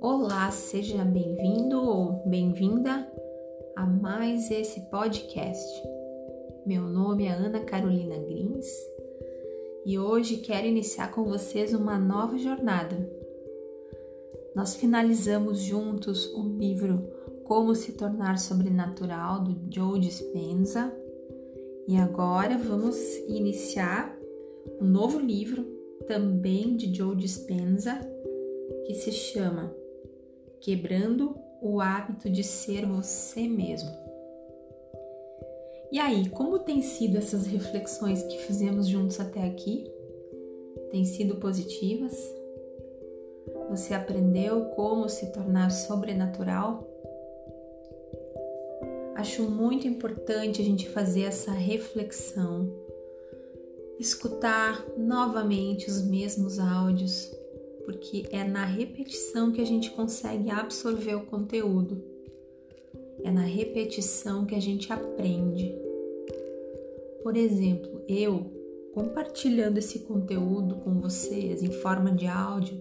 Olá, seja bem-vindo ou bem-vinda a mais esse podcast. Meu nome é Ana Carolina Grins e hoje quero iniciar com vocês uma nova jornada. Nós finalizamos juntos o livro Como se tornar sobrenatural do Joe Dispenza e agora vamos iniciar um novo livro também de Joe Dispenza que se chama Quebrando o hábito de ser você mesmo. E aí, como tem sido essas reflexões que fizemos juntos até aqui? Tem sido positivas? Você aprendeu como se tornar sobrenatural? Acho muito importante a gente fazer essa reflexão, escutar novamente os mesmos áudios, porque é na repetição que a gente consegue absorver o conteúdo. É na repetição que a gente aprende. Por exemplo, eu compartilhando esse conteúdo com vocês em forma de áudio,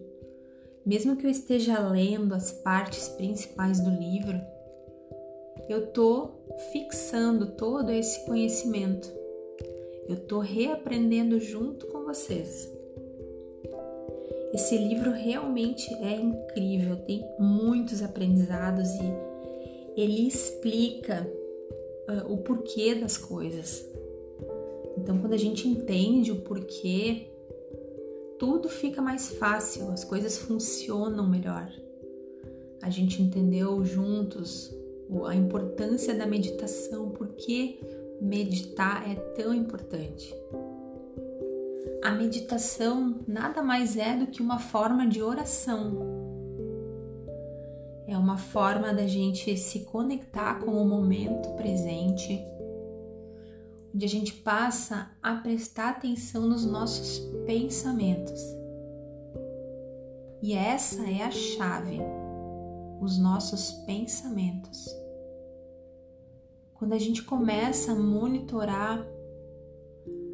mesmo que eu esteja lendo as partes principais do livro, eu tô fixando todo esse conhecimento. Eu tô reaprendendo junto com vocês. Esse livro realmente é incrível, tem muitos aprendizados e ele explica uh, o porquê das coisas. Então, quando a gente entende o porquê, tudo fica mais fácil, as coisas funcionam melhor. A gente entendeu juntos a importância da meditação, por que meditar é tão importante. A meditação nada mais é do que uma forma de oração. É uma forma da gente se conectar com o momento presente, onde a gente passa a prestar atenção nos nossos pensamentos. E essa é a chave, os nossos pensamentos. Quando a gente começa a monitorar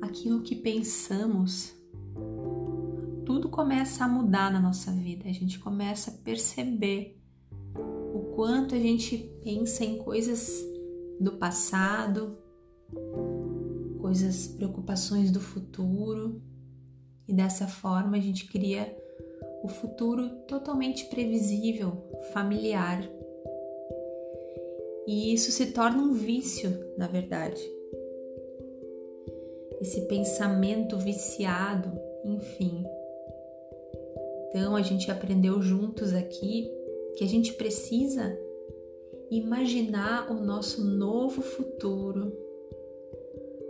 aquilo que pensamos, tudo começa a mudar na nossa vida. A gente começa a perceber o quanto a gente pensa em coisas do passado, coisas, preocupações do futuro, e dessa forma a gente cria o futuro totalmente previsível, familiar. E isso se torna um vício, na verdade esse pensamento viciado, enfim. Então a gente aprendeu juntos aqui que a gente precisa imaginar o nosso novo futuro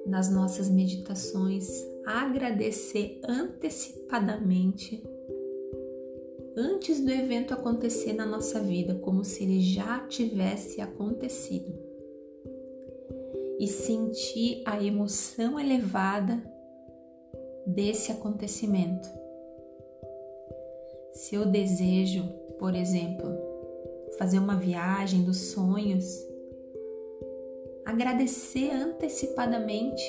nas nossas meditações, agradecer antecipadamente antes do evento acontecer na nossa vida, como se ele já tivesse acontecido e sentir a emoção elevada desse acontecimento. Se eu desejo, por exemplo, fazer uma viagem dos sonhos, agradecer antecipadamente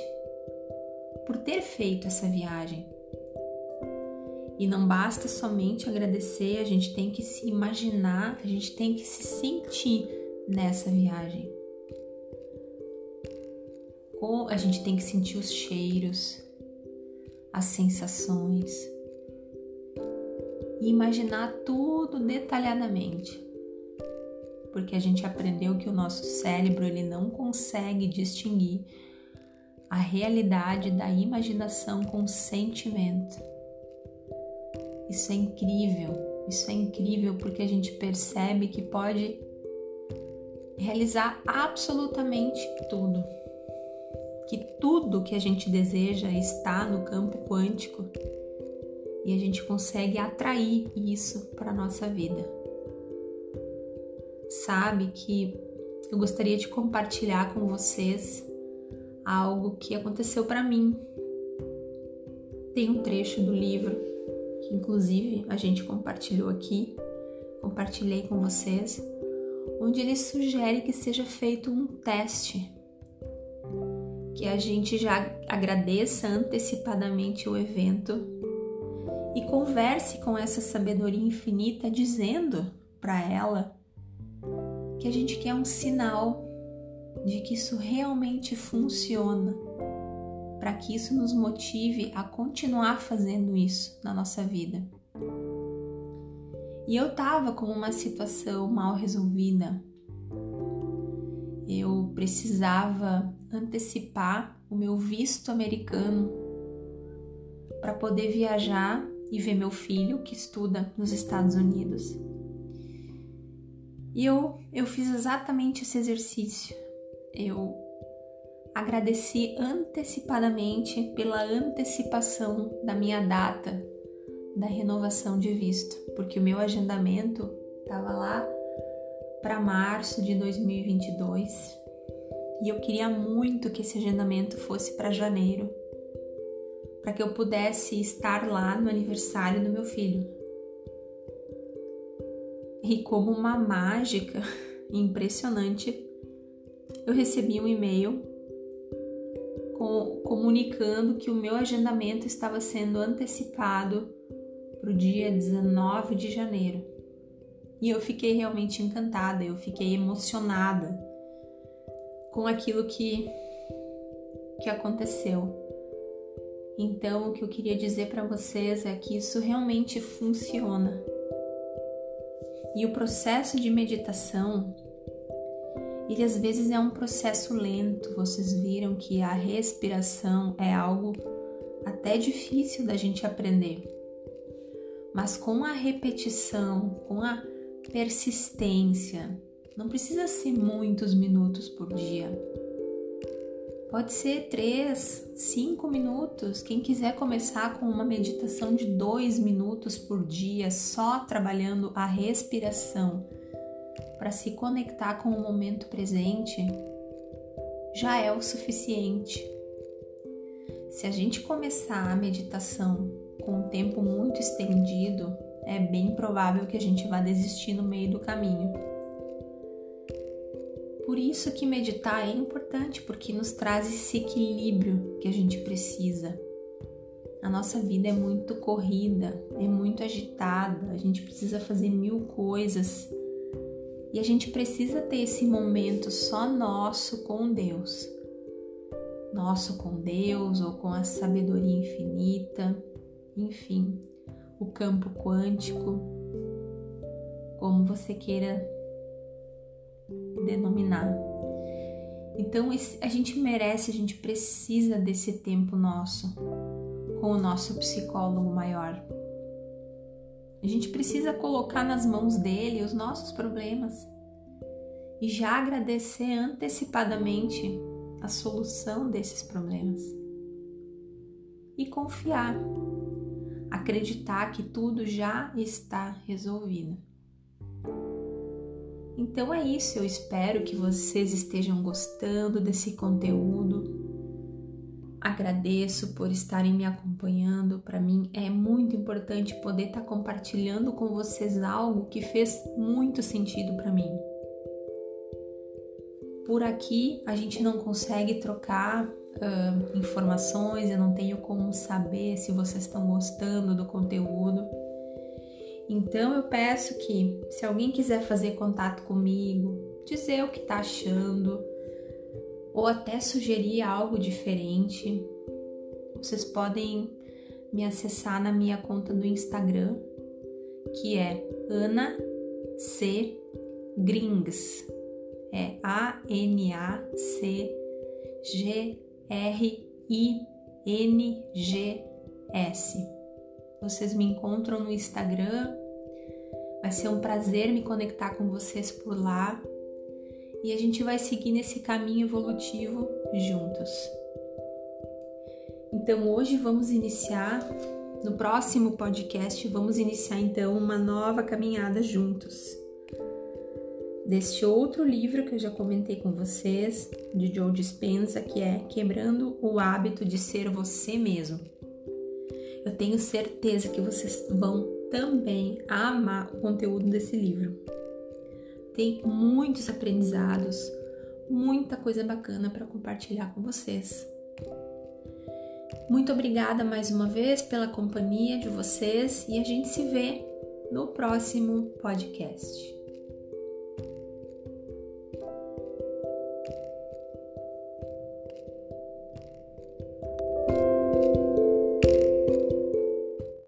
por ter feito essa viagem. E não basta somente agradecer, a gente tem que se imaginar, a gente tem que se sentir nessa viagem a gente tem que sentir os cheiros, as sensações e imaginar tudo detalhadamente. Porque a gente aprendeu que o nosso cérebro ele não consegue distinguir a realidade da imaginação com sentimento. Isso é incrível, isso é incrível porque a gente percebe que pode realizar absolutamente tudo que tudo que a gente deseja está no campo quântico e a gente consegue atrair isso para nossa vida. Sabe que eu gostaria de compartilhar com vocês algo que aconteceu para mim. Tem um trecho do livro inclusive a gente compartilhou aqui, compartilhei com vocês, onde ele sugere que seja feito um teste que a gente já agradeça antecipadamente o evento e converse com essa sabedoria infinita, dizendo para ela que a gente quer um sinal de que isso realmente funciona, para que isso nos motive a continuar fazendo isso na nossa vida. E eu tava com uma situação mal resolvida. Eu precisava antecipar o meu visto americano para poder viajar e ver meu filho que estuda nos Estados Unidos. E eu, eu fiz exatamente esse exercício. Eu agradeci antecipadamente pela antecipação da minha data da renovação de visto, porque o meu agendamento estava lá para março de 2022 e eu queria muito que esse agendamento fosse para janeiro, para que eu pudesse estar lá no aniversário do meu filho. E como uma mágica impressionante, eu recebi um e-mail comunicando que o meu agendamento estava sendo antecipado para o dia 19 de janeiro. E eu fiquei realmente encantada, eu fiquei emocionada com aquilo que, que aconteceu. Então, o que eu queria dizer para vocês é que isso realmente funciona. E o processo de meditação, ele às vezes é um processo lento. Vocês viram que a respiração é algo até difícil da gente aprender. Mas com a repetição, com a persistência, não precisa ser muitos minutos por dia. Pode ser três, cinco minutos. Quem quiser começar com uma meditação de dois minutos por dia, só trabalhando a respiração, para se conectar com o momento presente, já é o suficiente. Se a gente começar a meditação com um tempo muito estendido, é bem provável que a gente vá desistir no meio do caminho. Por isso que meditar é importante, porque nos traz esse equilíbrio que a gente precisa. A nossa vida é muito corrida, é muito agitada, a gente precisa fazer mil coisas e a gente precisa ter esse momento só nosso com Deus. Nosso com Deus ou com a sabedoria infinita, enfim, o campo quântico, como você queira denominar. Então a gente merece, a gente precisa desse tempo nosso com o nosso psicólogo maior. A gente precisa colocar nas mãos dele os nossos problemas e já agradecer antecipadamente a solução desses problemas. E confiar, acreditar que tudo já está resolvido. Então é isso, eu espero que vocês estejam gostando desse conteúdo Agradeço por estarem me acompanhando. Para mim é muito importante poder estar tá compartilhando com vocês algo que fez muito sentido para mim. Por aqui a gente não consegue trocar uh, informações, eu não tenho como saber se vocês estão gostando do conteúdo. Então eu peço que, se alguém quiser fazer contato comigo, dizer o que está achando, ou até sugerir algo diferente, vocês podem me acessar na minha conta do Instagram, que é Ana C Grings. É A N A C G R I N G S. Vocês me encontram no Instagram. Vai ser um prazer me conectar com vocês por lá e a gente vai seguir nesse caminho evolutivo juntos. Então hoje vamos iniciar, no próximo podcast, vamos iniciar então uma nova caminhada juntos. Deste outro livro que eu já comentei com vocês, de Joe Dispenza, que é Quebrando o Hábito de Ser Você Mesmo. Eu tenho certeza que vocês vão também amar o conteúdo desse livro tem muitos aprendizados, muita coisa bacana para compartilhar com vocês. Muito obrigada mais uma vez pela companhia de vocês e a gente se vê no próximo podcast.